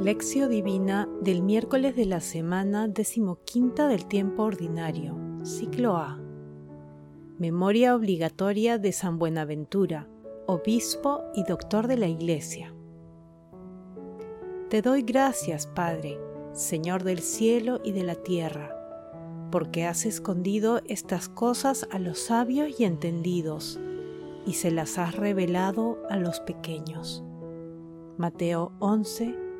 Lección Divina del miércoles de la semana decimoquinta del tiempo ordinario, ciclo A. Memoria obligatoria de San Buenaventura, obispo y doctor de la Iglesia. Te doy gracias, Padre, Señor del cielo y de la tierra, porque has escondido estas cosas a los sabios y entendidos, y se las has revelado a los pequeños. Mateo 11,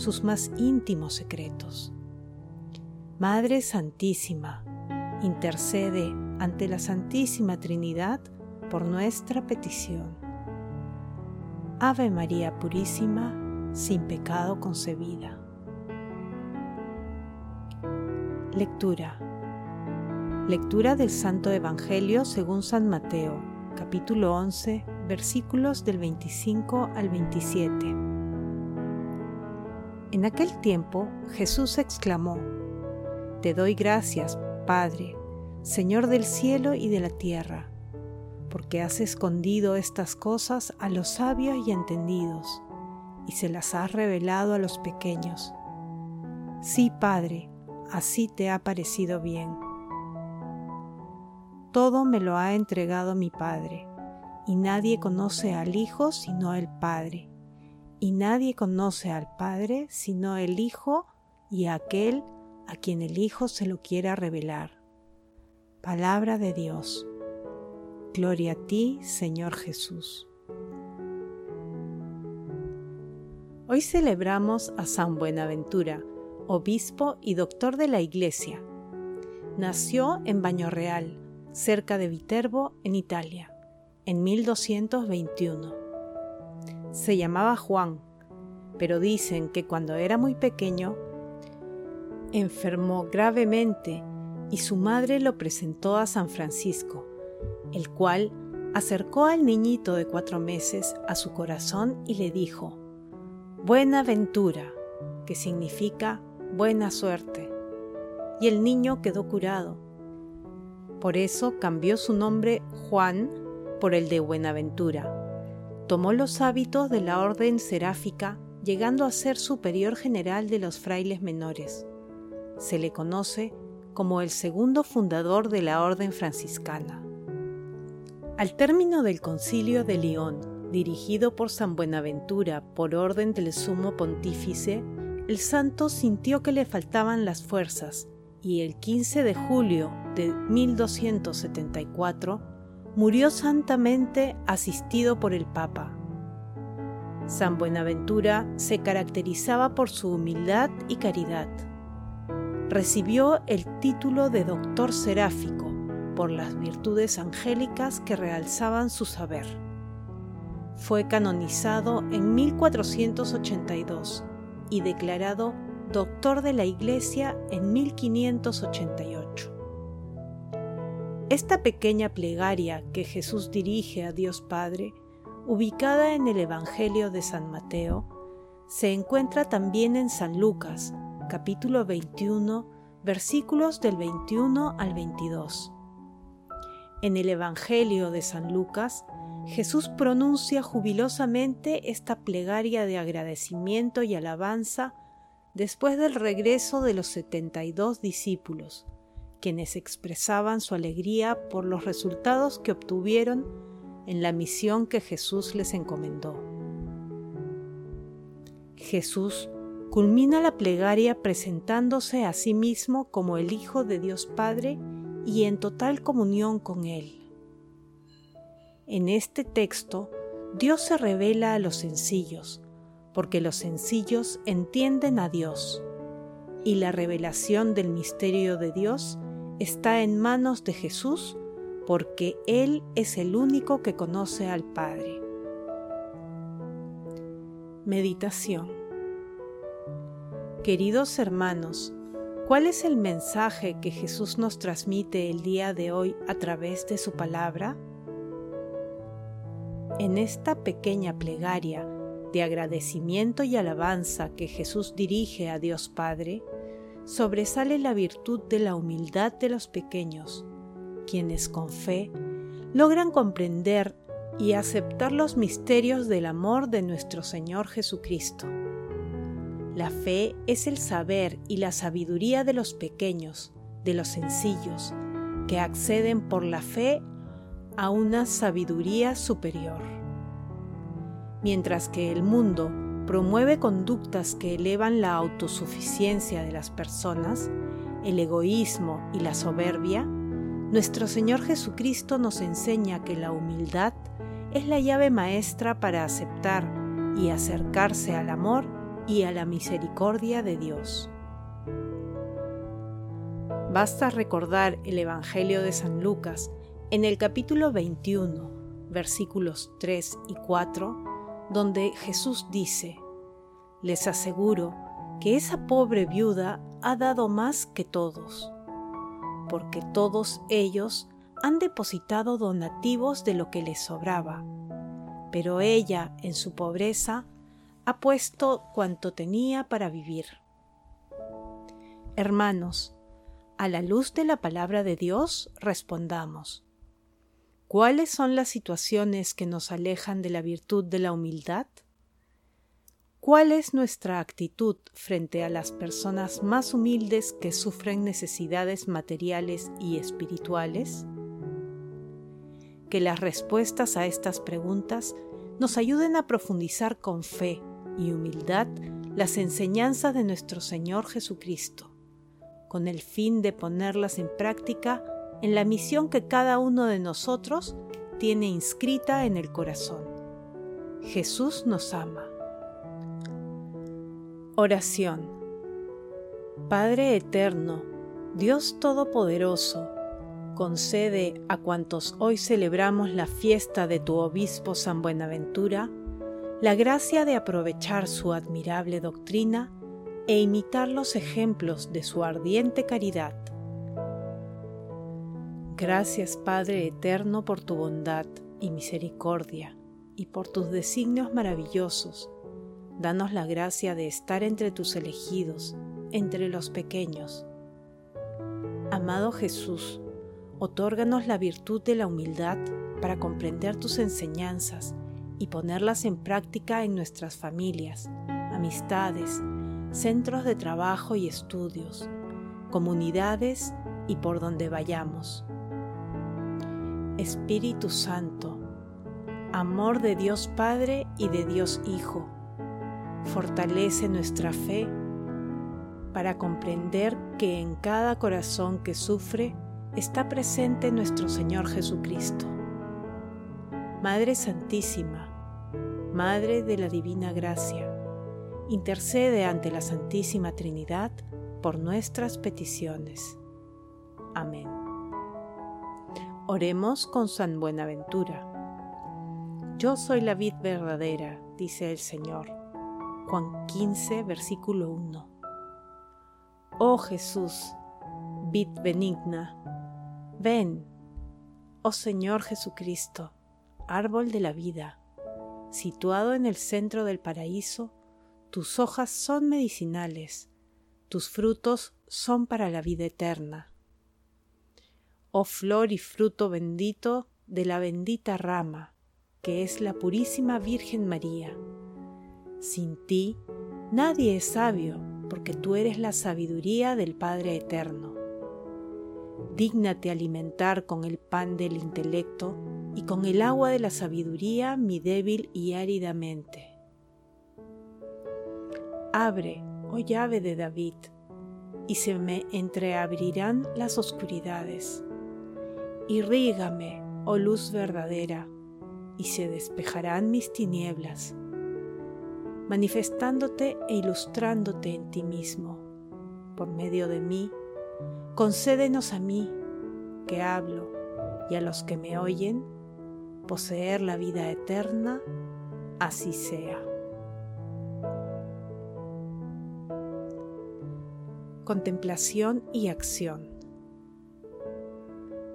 sus más íntimos secretos. Madre Santísima, intercede ante la Santísima Trinidad por nuestra petición. Ave María Purísima, sin pecado concebida. Lectura. Lectura del Santo Evangelio según San Mateo, capítulo 11, versículos del 25 al 27. En aquel tiempo Jesús exclamó, Te doy gracias, Padre, Señor del cielo y de la tierra, porque has escondido estas cosas a los sabios y entendidos, y se las has revelado a los pequeños. Sí, Padre, así te ha parecido bien. Todo me lo ha entregado mi Padre, y nadie conoce al Hijo sino el Padre y nadie conoce al Padre sino el Hijo y aquel a quien el Hijo se lo quiera revelar. Palabra de Dios. Gloria a ti, Señor Jesús. Hoy celebramos a San Buenaventura, obispo y doctor de la Iglesia. Nació en Baño Real, cerca de Viterbo, en Italia, en 1221 se llamaba Juan, pero dicen que cuando era muy pequeño enfermó gravemente y su madre lo presentó a San Francisco, el cual acercó al niñito de cuatro meses a su corazón y le dijo, Buena ventura, que significa buena suerte. Y el niño quedó curado. Por eso cambió su nombre Juan por el de Buenaventura tomó los hábitos de la orden seráfica, llegando a ser superior general de los frailes menores. Se le conoce como el segundo fundador de la orden franciscana. Al término del concilio de León, dirigido por San Buenaventura por orden del sumo pontífice, el santo sintió que le faltaban las fuerzas y el 15 de julio de 1274 murió santamente asistido por el Papa. San Buenaventura se caracterizaba por su humildad y caridad. Recibió el título de doctor seráfico por las virtudes angélicas que realzaban su saber. Fue canonizado en 1482 y declarado doctor de la Iglesia en 1588. Esta pequeña plegaria que Jesús dirige a Dios Padre, ubicada en el Evangelio de San Mateo, se encuentra también en San Lucas, capítulo 21, versículos del 21 al 22. En el Evangelio de San Lucas, Jesús pronuncia jubilosamente esta plegaria de agradecimiento y alabanza después del regreso de los 72 discípulos, quienes expresaban su alegría por los resultados que obtuvieron en la misión que Jesús les encomendó. Jesús culmina la plegaria presentándose a sí mismo como el Hijo de Dios Padre y en total comunión con Él. En este texto, Dios se revela a los sencillos, porque los sencillos entienden a Dios, y la revelación del misterio de Dios está en manos de Jesús porque Él es el único que conoce al Padre. Meditación Queridos hermanos, ¿cuál es el mensaje que Jesús nos transmite el día de hoy a través de su palabra? En esta pequeña plegaria de agradecimiento y alabanza que Jesús dirige a Dios Padre, sobresale la virtud de la humildad de los pequeños, quienes con fe logran comprender y aceptar los misterios del amor de nuestro Señor Jesucristo. La fe es el saber y la sabiduría de los pequeños, de los sencillos, que acceden por la fe a una sabiduría superior. Mientras que el mundo promueve conductas que elevan la autosuficiencia de las personas, el egoísmo y la soberbia, nuestro Señor Jesucristo nos enseña que la humildad es la llave maestra para aceptar y acercarse al amor y a la misericordia de Dios. Basta recordar el Evangelio de San Lucas en el capítulo 21, versículos 3 y 4, donde Jesús dice, Les aseguro que esa pobre viuda ha dado más que todos, porque todos ellos han depositado donativos de lo que les sobraba, pero ella, en su pobreza, ha puesto cuanto tenía para vivir. Hermanos, a la luz de la palabra de Dios respondamos. ¿Cuáles son las situaciones que nos alejan de la virtud de la humildad? ¿Cuál es nuestra actitud frente a las personas más humildes que sufren necesidades materiales y espirituales? Que las respuestas a estas preguntas nos ayuden a profundizar con fe y humildad las enseñanzas de nuestro Señor Jesucristo, con el fin de ponerlas en práctica en la misión que cada uno de nosotros tiene inscrita en el corazón. Jesús nos ama. Oración. Padre Eterno, Dios Todopoderoso, concede a cuantos hoy celebramos la fiesta de tu obispo San Buenaventura la gracia de aprovechar su admirable doctrina e imitar los ejemplos de su ardiente caridad Gracias Padre Eterno por tu bondad y misericordia y por tus designios maravillosos. Danos la gracia de estar entre tus elegidos, entre los pequeños. Amado Jesús, otórganos la virtud de la humildad para comprender tus enseñanzas y ponerlas en práctica en nuestras familias, amistades, centros de trabajo y estudios, comunidades y por donde vayamos. Espíritu Santo, amor de Dios Padre y de Dios Hijo, fortalece nuestra fe para comprender que en cada corazón que sufre está presente nuestro Señor Jesucristo. Madre Santísima, Madre de la Divina Gracia, intercede ante la Santísima Trinidad por nuestras peticiones. Amén. Oremos con San Buenaventura. Yo soy la vid verdadera, dice el Señor. Juan 15, versículo 1. Oh Jesús, vid benigna, ven, oh Señor Jesucristo, árbol de la vida, situado en el centro del paraíso, tus hojas son medicinales, tus frutos son para la vida eterna oh flor y fruto bendito de la bendita rama, que es la purísima Virgen María. Sin ti nadie es sabio, porque tú eres la sabiduría del Padre Eterno. Dígnate alimentar con el pan del intelecto y con el agua de la sabiduría mi débil y árida mente. Abre, oh llave de David, y se me entreabrirán las oscuridades Irrígame, oh luz verdadera, y se despejarán mis tinieblas, manifestándote e ilustrándote en ti mismo. Por medio de mí, concédenos a mí, que hablo, y a los que me oyen, poseer la vida eterna, así sea. contemplación y acción.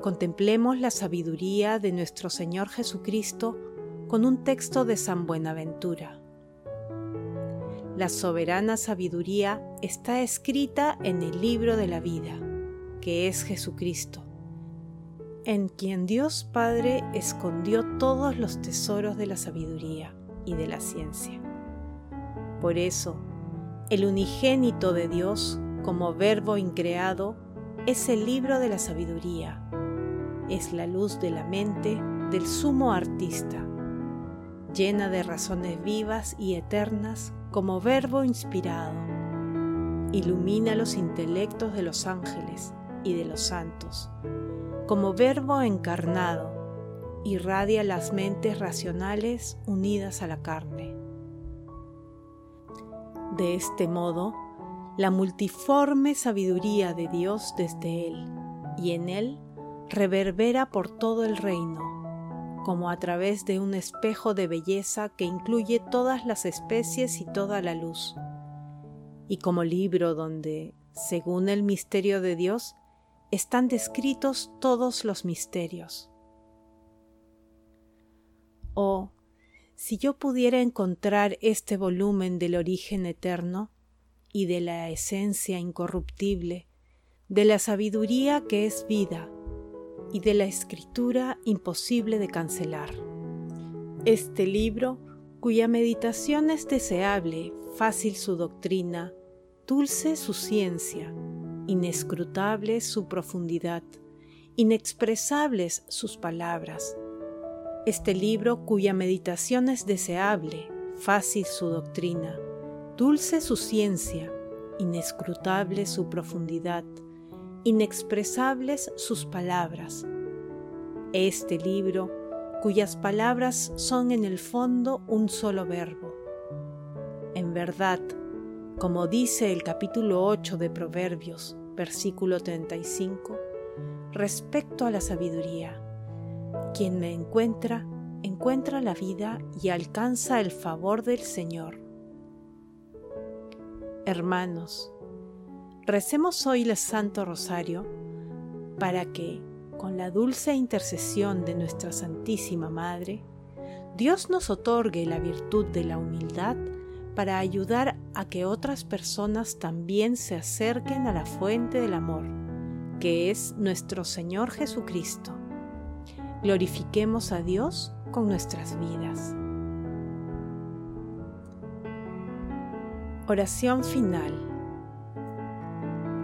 Contemplemos la sabiduría de nuestro Señor Jesucristo con un texto de San Buenaventura. La soberana sabiduría está escrita en el libro de la vida, que es Jesucristo, en quien Dios Padre escondió todos los tesoros de la sabiduría y de la ciencia. Por eso, el unigénito de Dios, como verbo increado, es el libro de la sabiduría, es la luz de la mente del sumo artista, llena de razones vivas y eternas como verbo inspirado. Ilumina los intelectos de los ángeles y de los santos, como verbo encarnado, irradia las mentes racionales unidas a la carne. De este modo, la multiforme sabiduría de Dios desde Él y en Él reverbera por todo el reino, como a través de un espejo de belleza que incluye todas las especies y toda la luz, y como libro donde, según el misterio de Dios, están descritos todos los misterios. Oh, si yo pudiera encontrar este volumen del origen eterno y de la esencia incorruptible, de la sabiduría que es vida, y de la escritura imposible de cancelar. Este libro, cuya meditación es deseable, fácil su doctrina, dulce su ciencia, inescrutable su profundidad, inexpresables sus palabras. Este libro cuya meditación es deseable, fácil su doctrina, dulce su ciencia, inescrutable su profundidad, inexpresables sus palabras. Este libro, cuyas palabras son en el fondo un solo verbo. En verdad, como dice el capítulo 8 de Proverbios, versículo 35, respecto a la sabiduría, quien me encuentra, encuentra la vida y alcanza el favor del Señor. Hermanos, Recemos hoy el Santo Rosario para que, con la dulce intercesión de nuestra Santísima Madre, Dios nos otorgue la virtud de la humildad para ayudar a que otras personas también se acerquen a la fuente del amor, que es nuestro Señor Jesucristo. Glorifiquemos a Dios con nuestras vidas. Oración final.